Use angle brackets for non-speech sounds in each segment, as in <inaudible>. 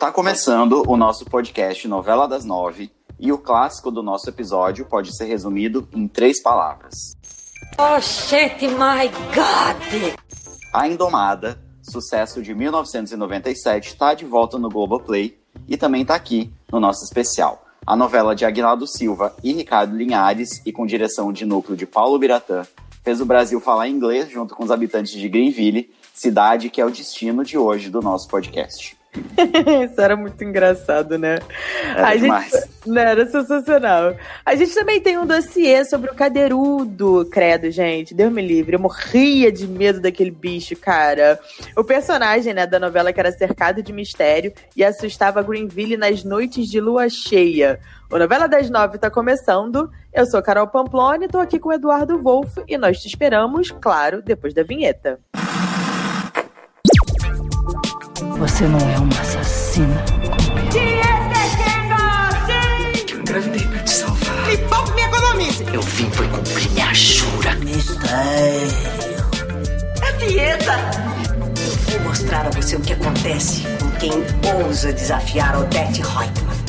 Tá começando o nosso podcast Novela das Nove e o clássico do nosso episódio pode ser resumido em três palavras. Oh shit, my God! A Indomada, sucesso de 1997, está de volta no Globoplay e também está aqui no nosso especial. A novela de Aguinaldo Silva e Ricardo Linhares, e com direção de núcleo de Paulo Biratã, fez o Brasil falar inglês junto com os habitantes de Greenville, cidade que é o destino de hoje do nosso podcast. <laughs> Isso era muito engraçado, né? Era a demais. Gente, né, era sensacional. A gente também tem um dossiê sobre o cadeirudo, credo, gente. Deus me livre. Eu morria de medo daquele bicho, cara. O personagem né, da novela que era cercado de mistério e assustava Greenville nas noites de lua cheia. O Novela das Nove tá começando. Eu sou Carol Pamploni, tô aqui com o Eduardo Wolff e nós te esperamos, claro, depois da vinheta. Você não é uma assassina como eu. Eu engravidei pra te salvar. Me poupe me economize. Eu vim foi cumprir minha jura. É dieta. Vou mostrar a você o que acontece com quem ousa desafiar Odette Reutemann.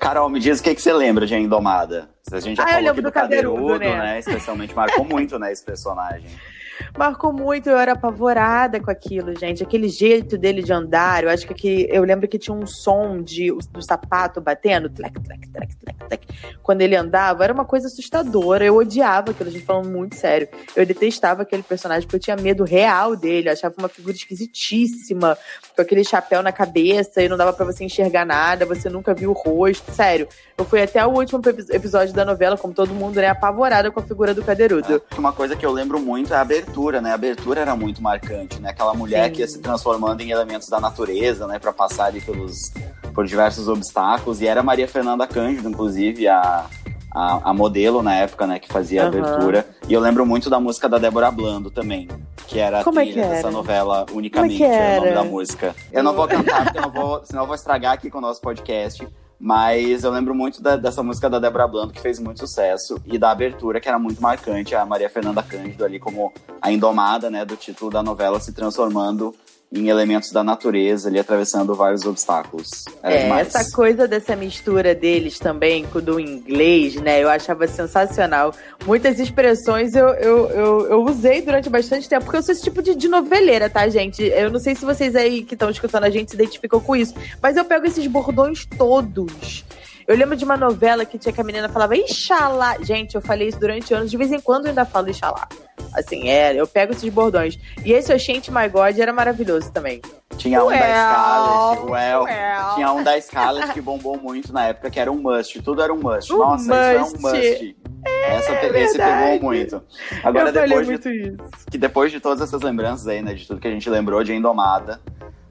Carol, me diz o que, que você lembra de A Indomada? A gente já Ah, eu falou lembro aqui do do Cadeirudo, Cadeirudo, né? né? Especialmente marcou muito, né, esse personagem. <laughs> Marcou muito, eu era apavorada com aquilo, gente. Aquele jeito dele de andar, eu acho que aqui, eu lembro que tinha um som de, do sapato batendo, tlec, tlec, tlec, tlec, tlec. Quando ele andava, era uma coisa assustadora. Eu odiava aquilo, a gente falando muito sério. Eu detestava aquele personagem porque eu tinha medo real dele. Eu achava uma figura esquisitíssima, com aquele chapéu na cabeça e não dava pra você enxergar nada, você nunca viu o rosto. Sério, eu fui até o último epi- episódio da novela, como todo mundo, né, apavorada com a figura do cadeirudo. Uma coisa que eu lembro muito é a abertura, né? A abertura era muito marcante, né? Aquela mulher Sim. que ia se transformando em elementos da natureza, né? Pra passar ali pelos, por diversos obstáculos. E era Maria Fernanda Cândido, inclusive, a, a, a modelo na época, né? Que fazia a abertura. E eu lembro muito da música da Débora Blando também. Que era a Como é trilha que dessa novela unicamente, Como é que era o nome da música. Eu não vou cantar, porque eu não vou, senão eu vou estragar aqui com o nosso podcast. Mas eu lembro muito da- dessa música da Débora Blando, que fez muito sucesso, e da abertura, que era muito marcante, a Maria Fernanda Cândido ali como a indomada, né, do título da novela, se transformando em elementos da natureza, ali atravessando vários obstáculos. Era É, demais. essa coisa dessa mistura deles também com do inglês, né? Eu achava sensacional. Muitas expressões eu, eu, eu, eu usei durante bastante tempo, porque eu sou esse tipo de, de noveleira, tá, gente? Eu não sei se vocês aí que estão escutando a gente se identificam com isso, mas eu pego esses bordões todos. Eu lembro de uma novela que tinha que a menina falava Ixalá. Gente, eu falei isso durante anos. De vez em quando eu ainda falo Ixalá. Assim, é, eu pego esses bordões. E esse Oxente My God era maravilhoso também. Tinha um da Well, Scarlett, well, well. tinha um da Scarlett <laughs> que bombou muito na época, que era um must, tudo era um must. Um Nossa, isso é um must. must. Essa, esse verdade. pegou muito. Agora, eu depois de muito isso. que depois de todas essas lembranças aí, né, de tudo que a gente lembrou de Indomada,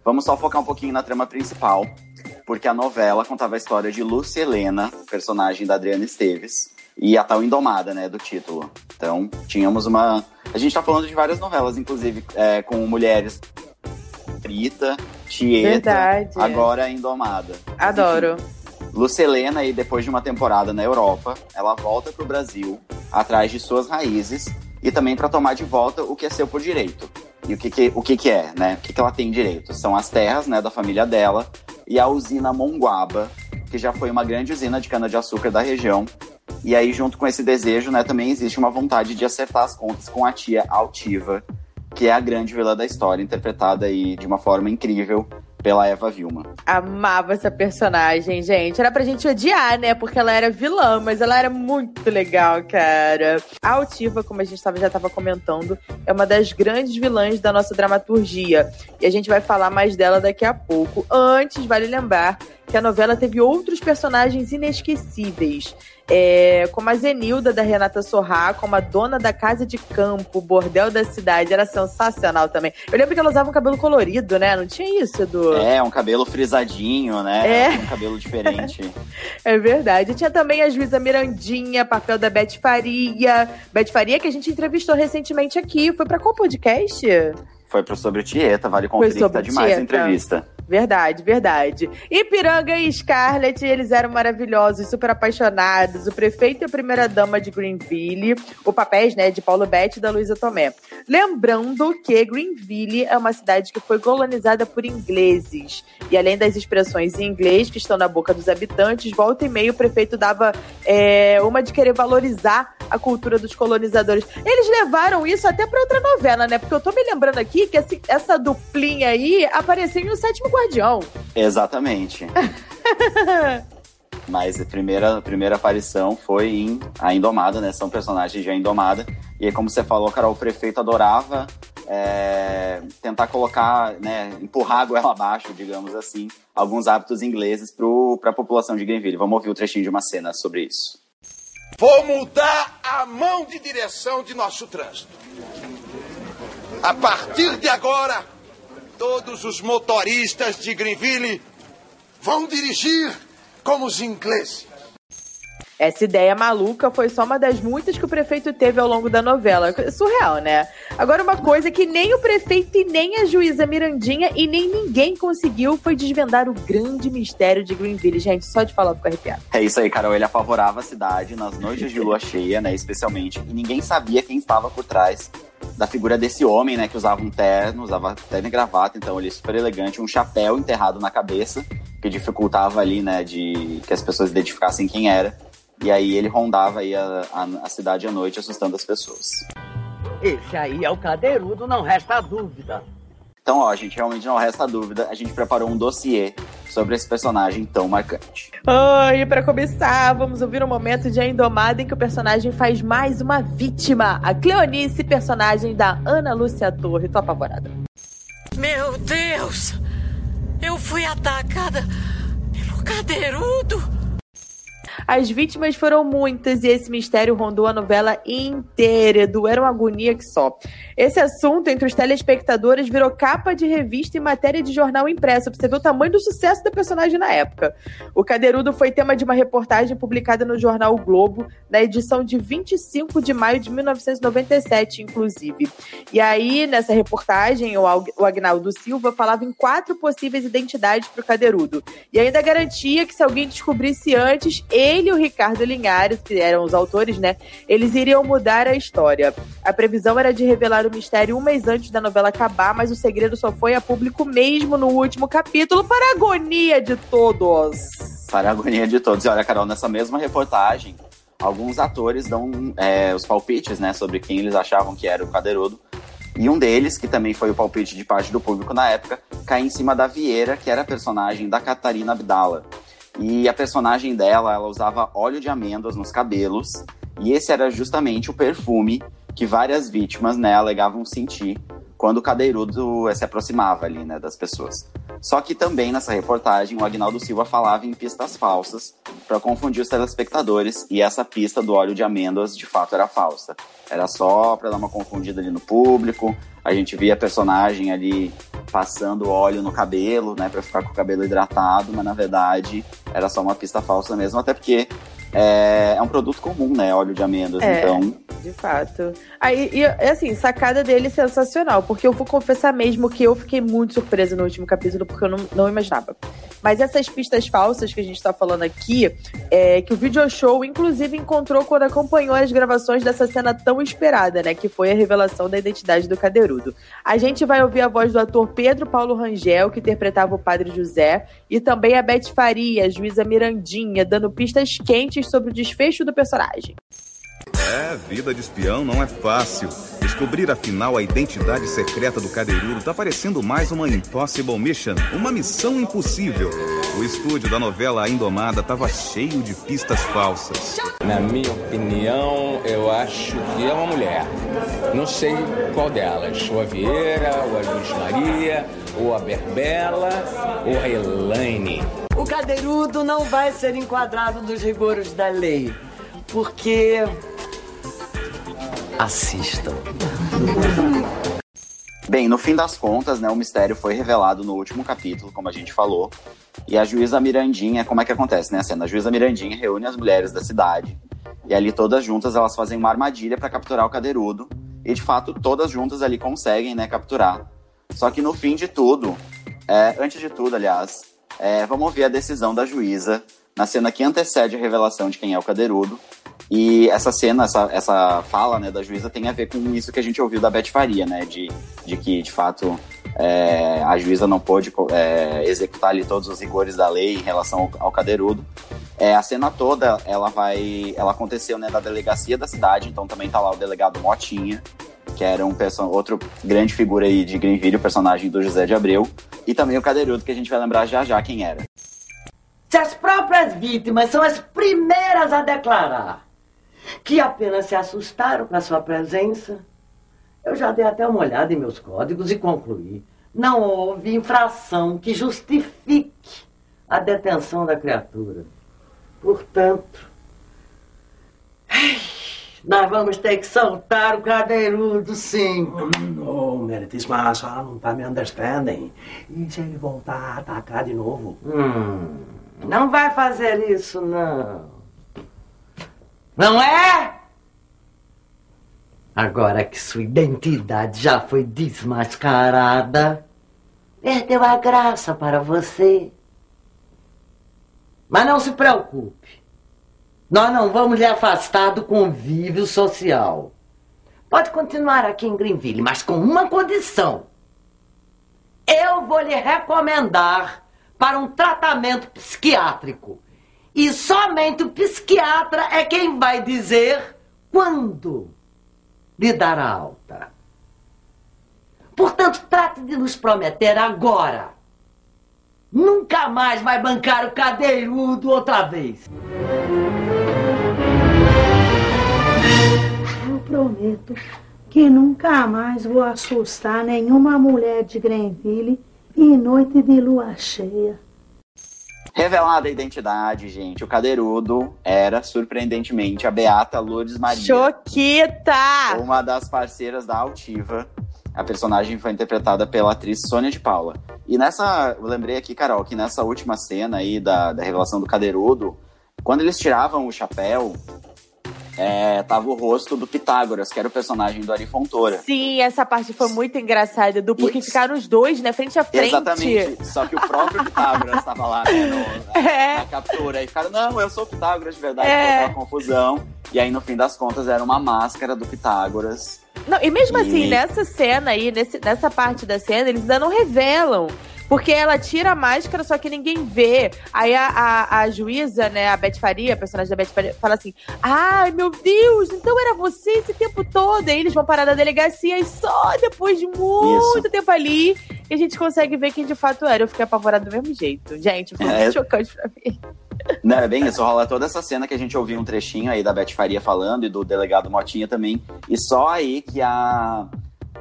vamos só focar um pouquinho na trama principal, porque a novela contava a história de Lúcia Helena, personagem da Adriana Esteves, e a tal Indomada, né, do título. Então, tínhamos uma... A gente tá falando de várias novelas, inclusive, é, com mulheres... Rita, Tieta, Verdade. agora Indomada. Adoro. Lúcia Helena, e depois de uma temporada na Europa, ela volta pro Brasil, atrás de suas raízes, e também para tomar de volta o que é seu por direito. E o que, que, o que, que é, né? O que, que ela tem direito? São as terras né, da família dela e a usina Monguaba, que já foi uma grande usina de cana-de-açúcar da região. E aí, junto com esse desejo, né, também existe uma vontade de acertar as contas com a tia Altiva, que é a grande vilã da história, interpretada aí de uma forma incrível pela Eva Vilma. Amava essa personagem, gente. Era pra gente odiar, né? Porque ela era vilã, mas ela era muito legal, cara. A Altiva, como a gente tava, já tava comentando, é uma das grandes vilãs da nossa dramaturgia. E a gente vai falar mais dela daqui a pouco. Antes, vale lembrar que a novela teve outros personagens inesquecíveis. É, como a Zenilda da Renata Sorrá, como a dona da casa de campo, bordel da cidade, era sensacional também. Eu lembro que ela usava um cabelo colorido, né? Não tinha isso, Edu? É, um cabelo frisadinho, né? É. Um cabelo diferente. <laughs> É verdade. Tinha também a juíza Mirandinha, papel da Beth Faria. Beth Faria, que a gente entrevistou recentemente aqui. Foi pra qual podcast? Foi pro Sobre Tieta, vale conferir que tá demais a Tieta. entrevista. Verdade, verdade. Ipiranga e Scarlett, eles eram maravilhosos, super apaixonados. O prefeito e a primeira-dama de Greenville, o papéis, né, de Paulo Betti e da Luísa Tomé. Lembrando que Greenville é uma cidade que foi colonizada por ingleses. E além das expressões em inglês que estão na boca dos habitantes, volta e meia o prefeito dava é, uma de querer valorizar a cultura dos colonizadores. Eles levaram isso até para outra novela, né? Porque eu tô me lembrando aqui que essa duplinha aí apareceu em O Sétimo. Exatamente. <laughs> Mas a primeira, a primeira aparição foi em A Indomada, né? São personagens de A Indomada. E aí, como você falou, Carol, o prefeito adorava é, tentar colocar, né, empurrar a goela abaixo, digamos assim, alguns hábitos ingleses para a população de Greenville. Vamos ouvir o um trechinho de uma cena sobre isso. Vou mudar a mão de direção de nosso trânsito. A partir de agora, todos os motoristas de Greenville vão dirigir como os ingleses. Essa ideia maluca foi só uma das muitas que o prefeito teve ao longo da novela. Surreal, né? Agora, uma coisa que nem o prefeito e nem a juíza Mirandinha e nem ninguém conseguiu foi desvendar o grande mistério de Greenville. Gente, só de falar eu fico arrepiado. É isso aí, Carol. Ele apavorava a cidade nas noites de lua cheia, né? Especialmente. E ninguém sabia quem estava por trás da figura desse homem, né? Que usava um terno, usava terno e gravata. Então, ele é super elegante. Um chapéu enterrado na cabeça, que dificultava ali, né? De que as pessoas identificassem quem era. E aí ele rondava aí a, a, a, cidade à noite, assustando as pessoas. Esse aí é o cadeirudo, não resta dúvida. Então, ó, gente, realmente não resta dúvida. A gente preparou um dossiê sobre esse personagem tão marcante. Oh, e para começar, vamos ouvir um momento de A Indomada em que o personagem faz mais uma vítima. A Cleonice, personagem da Ana Lúcia Torre. Tô apavorada. Meu Deus! Eu fui atacada pelo cadeirudo! As vítimas foram muitas e esse mistério rondou a novela inteira. Era uma agonia que só. Esse assunto entre os telespectadores virou capa de revista e matéria de jornal impresso, pra você ver o tamanho do sucesso da personagem na época. O Cadeirudo foi tema de uma reportagem publicada no jornal o Globo, na edição de 25 de maio de 1997, inclusive. E aí, nessa reportagem, o Agnaldo Silva falava em quatro possíveis identidades para o Cadeirudo. E ainda garantia que se alguém descobrisse antes, ele e o Ricardo Linhares, que eram os autores, né, eles iriam mudar a história. A previsão era de revelar o mistério um mês antes da novela acabar, mas o segredo só foi a público mesmo no último capítulo, para a agonia de todos. Para a agonia de todos. E olha, Carol, nessa mesma reportagem, alguns atores dão é, os palpites, né, sobre quem eles achavam que era o Cadeirudo. E um deles, que também foi o palpite de parte do público na época, cai em cima da Vieira, que era a personagem da Catarina Abdala. E a personagem dela, ela usava óleo de amêndoas nos cabelos. E esse era justamente o perfume que várias vítimas né, alegavam sentir quando o cadeirudo se aproximava ali, né, das pessoas. Só que também nessa reportagem o Agnaldo Silva falava em pistas falsas para confundir os telespectadores e essa pista do óleo de amêndoas de fato era falsa. Era só para dar uma confundida ali no público. A gente via a personagem ali passando óleo no cabelo, né, para ficar com o cabelo hidratado, mas na verdade era só uma pista falsa mesmo, até porque é, é um produto comum, né? Óleo de amêndoas, é, então. De fato. Aí, e, assim, sacada dele sensacional, porque eu vou confessar mesmo que eu fiquei muito surpresa no último capítulo, porque eu não, não imaginava. Mas essas pistas falsas que a gente tá falando aqui, é que o video show, inclusive, encontrou quando acompanhou as gravações dessa cena tão esperada, né? Que foi a revelação da identidade do Cadeirudo. A gente vai ouvir a voz do ator Pedro Paulo Rangel, que interpretava o Padre José, e também a Beth Faria, a juíza Mirandinha, dando pistas quentes sobre o desfecho do personagem. É, vida de espião não é fácil. Descobrir afinal a identidade secreta do cadeirudo tá parecendo mais uma impossible mission, uma missão impossível. O estúdio da novela A Indomada tava cheio de pistas falsas. Na minha opinião, eu acho que é uma mulher. Não sei qual delas. Ou a Vieira, ou a Luiz Maria, ou a Berbela, ou a Elaine. O cadeirudo não vai ser enquadrado nos rigores da lei, porque assistam. Bem, no fim das contas, né, o mistério foi revelado no último capítulo, como a gente falou. E a juíza Mirandinha, como é que acontece, né, a cena? A juíza Mirandinha reúne as mulheres da cidade e ali todas juntas elas fazem uma armadilha para capturar o cadeirudo. E de fato, todas juntas ali conseguem, né, capturar. Só que no fim de tudo, é, antes de tudo, aliás, é, vamos ouvir a decisão da juíza na cena que antecede a revelação de quem é o Cadeirudo. E essa cena, essa, essa fala né, da juíza tem a ver com isso que a gente ouviu da Beth Faria, né? De, de que, de fato, é, a juíza não pôde é, executar ali todos os rigores da lei em relação ao, ao Cadeirudo. É, a cena toda, ela vai. Ela aconteceu né, na delegacia da cidade, então também tá lá o delegado Motinha, que era um outro grande figura aí de Greenville, o personagem do José de Abreu, e também o Cadeirudo, que a gente vai lembrar já já quem era. Se as próprias vítimas são as primeiras a declarar que apenas se assustaram com a sua presença, eu já dei até uma olhada em meus códigos e concluí: não houve infração que justifique a detenção da criatura. Portanto, nós vamos ter que soltar o cadeirudo, sim. Não, Meredith, mas a senhora não está me understanding. E se ele voltar a atacar de novo? Hum, não vai fazer isso, não. Não é? Agora que sua identidade já foi desmascarada, perdeu a graça para você. Mas não se preocupe. Nós não vamos lhe afastar do convívio social. Pode continuar aqui em Greenville, mas com uma condição. Eu vou lhe recomendar para um tratamento psiquiátrico. E somente o psiquiatra é quem vai dizer quando lhe dar a alta. Portanto, trate de nos prometer agora. Nunca mais vai bancar o cadeirudo outra vez. Eu prometo que nunca mais vou assustar nenhuma mulher de Grenville em noite de lua cheia. Revelada a identidade, gente, o cadeirudo era, surpreendentemente, a Beata Lourdes Maria. Choquita! Uma das parceiras da Altiva. A personagem foi interpretada pela atriz Sônia de Paula. E nessa, eu lembrei aqui, Carol, que nessa última cena aí da, da revelação do cadeirudo, quando eles tiravam o chapéu, é, tava o rosto do Pitágoras, que era o personagem do Ari Fontoura. Sim, essa parte foi muito engraçada, do porque ficaram os dois, né, frente a frente. Exatamente. Só que o próprio Pitágoras estava lá né, no, na, <laughs> é. na, captura. E ficaram, não, eu sou o Pitágoras de verdade, é. confusão. E aí, no fim das contas, era uma máscara do Pitágoras. Não, e mesmo e... assim, nessa cena aí, nesse, nessa parte da cena, eles ainda não revelam porque ela tira a máscara, só que ninguém vê. Aí a, a, a juíza, né, a Beth Faria, a personagem da Beth Faria, fala assim: Ai, meu Deus, então era você esse tempo todo. Aí eles vão parar na delegacia e só depois de muito Isso. tempo ali que a gente consegue ver quem de fato era. Eu fiquei apavorada do mesmo jeito. Gente, foi é... muito chocante pra mim. Não, é bem isso, rola toda essa cena que a gente ouviu um trechinho aí da Beth Faria falando e do delegado Motinha também. E só aí que a,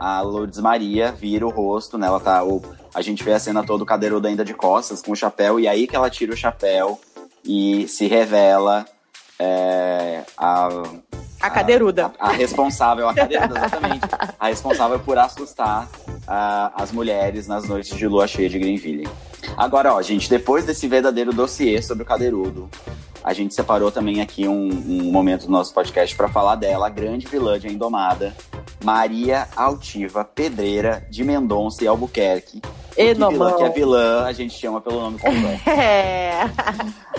a Lourdes Maria vira o rosto, né? Ela tá. O, a gente vê a cena toda, o cadeirudo ainda de costas, com o chapéu, e aí que ela tira o chapéu e se revela é, a, a cadeiruda. A, a, responsável, a cadeiruda, exatamente. a responsável por assustar a, as mulheres nas noites de lua cheia de Greenville. Agora, ó, gente, depois desse verdadeiro dossiê sobre o cadeirudo, a gente separou também aqui um, um momento do nosso podcast para falar dela, a grande vilã de Indomada, Maria Altiva Pedreira de Mendonça e Albuquerque. E vilã que é vilã, a gente chama pelo nome completo. <laughs> É.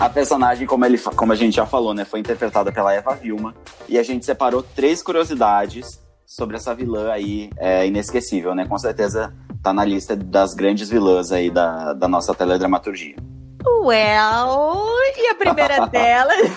A personagem, como, ele, como a gente já falou, né, foi interpretada pela Eva Vilma. E a gente separou três curiosidades sobre essa vilã aí é, inesquecível, né? Com certeza tá na lista das grandes vilãs aí da, da nossa teledramaturgia. Well, e a primeira <laughs> delas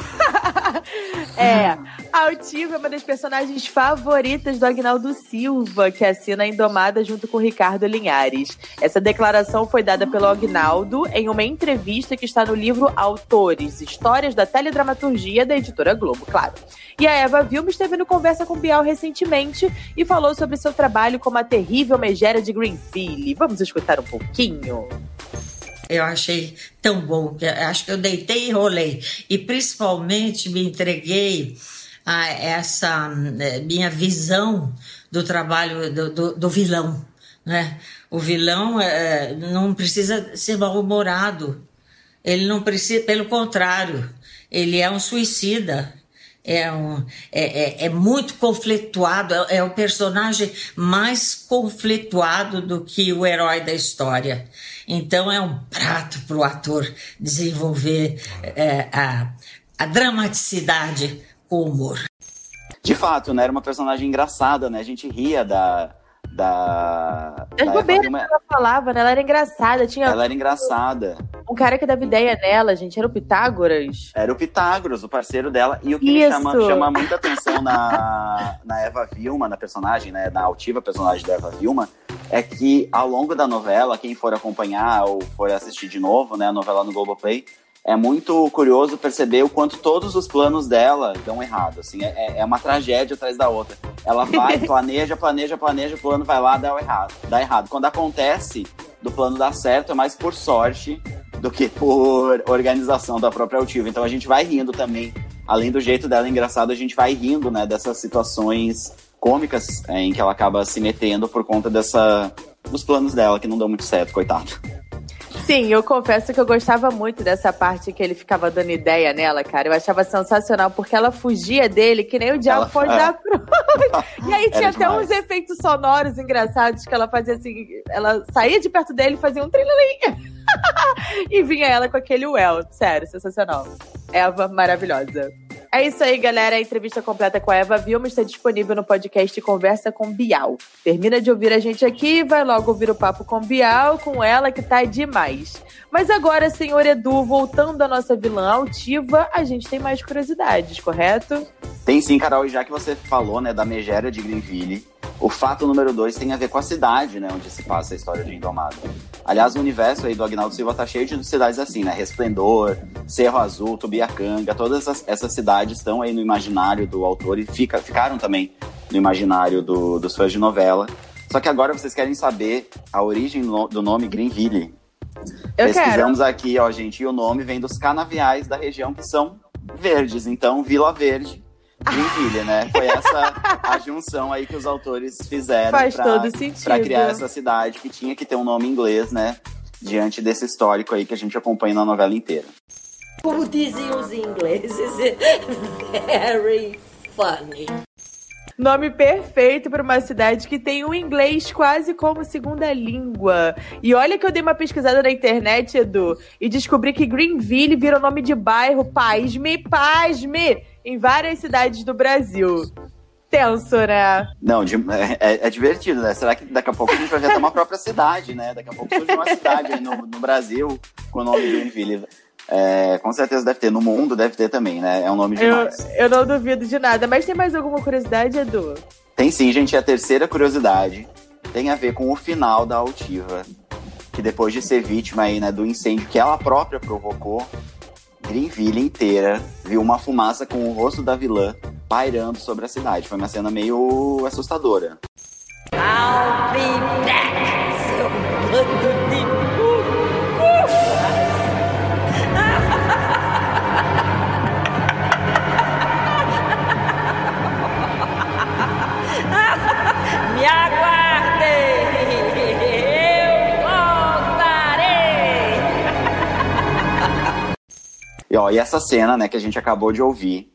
<laughs> é a Altiva é uma das personagens favoritas do Agnaldo Silva, que assina a Indomada junto com Ricardo Linhares. Essa declaração foi dada pelo Agnaldo em uma entrevista que está no livro Autores, Histórias da Teledramaturgia da editora Globo, claro. E a Eva Vilma esteve no Conversa com Bial recentemente e falou sobre seu trabalho como a terrível megera de Greenfield. Vamos escutar um pouquinho. Eu achei tão bom, que acho que eu deitei e rolei. E principalmente me entreguei a essa eh, minha visão do trabalho do, do, do vilão. Né? O vilão é, não precisa ser mal-humorado. Ele não precisa, pelo contrário, ele é um suicida. é, um, é, é, é, muito conflituado, é, é, o personagem mais conflituado do que o herói da história. Então é um prato para o ator desenvolver é, a, a dramaticidade com humor. De fato, né? Era uma personagem engraçada, né? A gente ria da, da. As bobeiras que ela falava, né? Ela era engraçada. Tinha ela era engraçada. Um cara que dava ideia nela, gente, era o Pitágoras. Era o Pitágoras, o parceiro dela. E o que Isso. me chama, chama muita atenção na, na Eva Vilma, na personagem, né? Na altiva personagem da Eva Vilma, é que ao longo da novela, quem for acompanhar ou for assistir de novo, né, a novela no Globoplay, é muito curioso perceber o quanto todos os planos dela dão errado. Assim, é, é uma tragédia atrás da outra. Ela vai, <laughs> planeja, planeja, planeja, o plano vai lá, dá errado. Dá errado. Quando acontece do plano dar certo, é mais por sorte do que por organização da própria Altiva. Então a gente vai rindo também. Além do jeito dela engraçado, a gente vai rindo, né, dessas situações cômicas é, em que ela acaba se metendo por conta dessa dos planos dela que não dão muito certo, coitado. Sim, eu confesso que eu gostava muito dessa parte que ele ficava dando ideia nela, cara. Eu achava sensacional, porque ela fugia dele que nem o diabo ela, foi é. da cruz. <laughs> e aí tinha até uns efeitos sonoros engraçados que ela fazia assim. Ela saía de perto dele e fazia um trilhalinho. <laughs> e vinha ela com aquele well. Sério, sensacional. Eva maravilhosa. É isso aí, galera. A entrevista completa com a Eva Vilma está disponível no podcast Conversa com Bial. Termina de ouvir a gente aqui e vai logo ouvir o papo com Bial, com ela que tá demais. Mas agora, senhor Edu, voltando à nossa vilã altiva, a gente tem mais curiosidades, correto? Tem sim, Carol. E já que você falou, né, da megera de Greenville, o fato número dois tem a ver com a cidade, né, onde se passa a história de Indomado. Aliás, o universo aí do Agnaldo Silva tá cheio de cidades assim, né? Resplendor, Cerro Azul, Tubiacanga, todas essas, essas cidades estão aí no imaginário do autor e fica, ficaram também no imaginário do, dos fãs de novela. Só que agora vocês querem saber a origem do nome Greenville. Eu Pesquisamos quero. aqui, ó, gente, e o nome vem dos canaviais da região que são verdes. Então, Vila Verde Greenville, né? Foi essa a junção aí que os autores fizeram Faz pra, todo sentido. pra criar essa cidade que tinha que ter um nome inglês, né? Diante desse histórico aí que a gente acompanha na novela inteira. Como dizem os ingleses, <laughs> very funny. Nome perfeito para uma cidade que tem o inglês quase como segunda língua. E olha que eu dei uma pesquisada na internet, Edu, e descobri que Greenville virou nome de bairro, pasme, pasme, em várias cidades do Brasil. Tenso, né? Não, de, é, é, é, divertido, né? Será que daqui a pouco a gente vai até uma própria cidade, né? Daqui a pouco surge uma cidade aí no, no Brasil com o nome Greenville. É, com certeza deve ter. No mundo deve ter também, né? É um nome demais. Eu, eu não duvido de nada. Mas tem mais alguma curiosidade, Edu? Tem sim, gente. A terceira curiosidade tem a ver com o final da Altiva. Que depois de ser vítima aí, né, do incêndio que ela própria provocou, Greenville inteira viu uma fumaça com o rosto da vilã pairando sobre a cidade. Foi uma cena meio assustadora. I'll be back, E, ó, e essa cena, né, que a gente acabou de ouvir,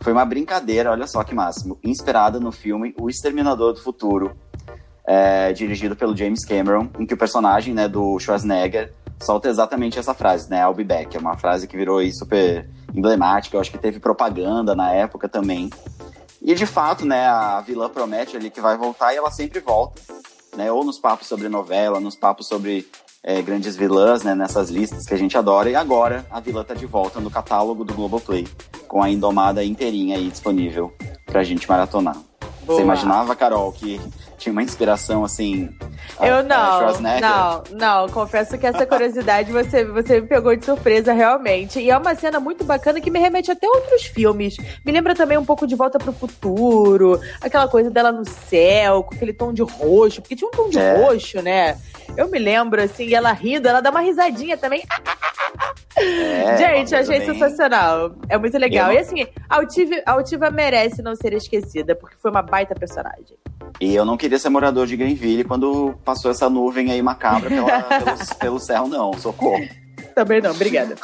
foi uma brincadeira, olha só que máximo, inspirada no filme O Exterminador do Futuro, é, dirigido pelo James Cameron, em que o personagem, né, do Schwarzenegger solta exatamente essa frase, né, I'll be back, é uma frase que virou super emblemática, eu acho que teve propaganda na época também. E de fato, né, a vilã promete ali que vai voltar e ela sempre volta, né? Ou nos papos sobre novela, nos papos sobre é, grandes vilãs, né? Nessas listas que a gente adora. E agora a vilã tá de volta no catálogo do Globoplay, com a Indomada inteirinha aí disponível pra gente maratonar. Boa. Você imaginava, Carol, que tinha uma inspiração assim. Eu não, não, não. Confesso que essa curiosidade você, você me pegou de surpresa realmente. E é uma cena muito bacana que me remete até a outros filmes. Me lembra também um pouco de Volta pro Futuro, aquela coisa dela no céu, com aquele tom de roxo, porque tinha um tom de é. roxo, né? Eu me lembro, assim, ela rindo, ela dá uma risadinha também. É, <laughs> Gente, achei bem... sensacional. É muito legal. Eu... E assim, a Altiva, a Altiva merece não ser esquecida, porque foi uma baita personagem. E eu não queria ser morador de Greenville quando passou essa nuvem aí macabra pela, <laughs> pelo, pelo céu, não. Socorro. Também não, obrigada.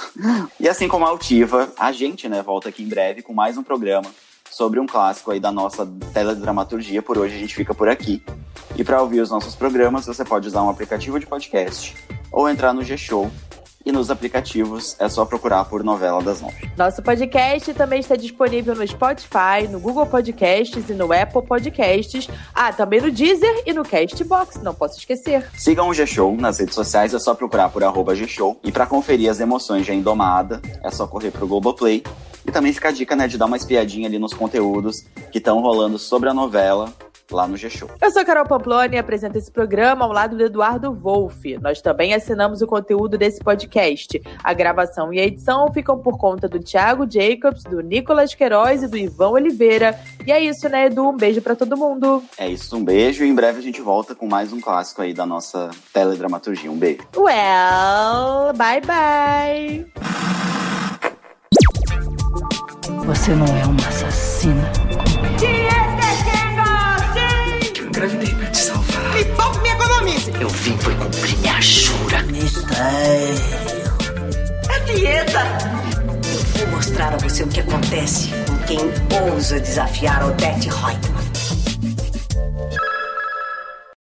e assim como a Altiva, a gente, né, volta aqui em breve com mais um programa sobre um clássico aí da nossa teledramaturgia. Por hoje a gente fica por aqui. E para ouvir os nossos programas, você pode usar um aplicativo de podcast ou entrar no G-Show e nos aplicativos é só procurar por Novela das Nove. Nosso podcast também está disponível no Spotify, no Google Podcasts e no Apple Podcasts. Ah, também no Deezer e no Castbox, não posso esquecer. Sigam o G-Show nas redes sociais, é só procurar por arroba G-Show. E para conferir as emoções de A Indomada, é só correr pro Globoplay. E também fica a dica, né, de dar uma espiadinha ali nos conteúdos que estão rolando sobre a novela lá no G-Show. Eu sou Carol Pamploni e apresento esse programa ao lado do Eduardo Wolff. Nós também assinamos o conteúdo desse podcast. A gravação e a edição ficam por conta do Thiago Jacobs, do Nicolas Queiroz e do Ivan Oliveira. E é isso, né, Edu? Um beijo para todo mundo. É isso, um beijo e em breve a gente volta com mais um clássico aí da nossa teledramaturgia. Um beijo. Well, bye bye. Você não é uma assassina. Eu vim foi cumprir minha jura. Mistério. É dieta. Eu vou mostrar a você o que acontece com quem ousa desafiar Odette Reutemann.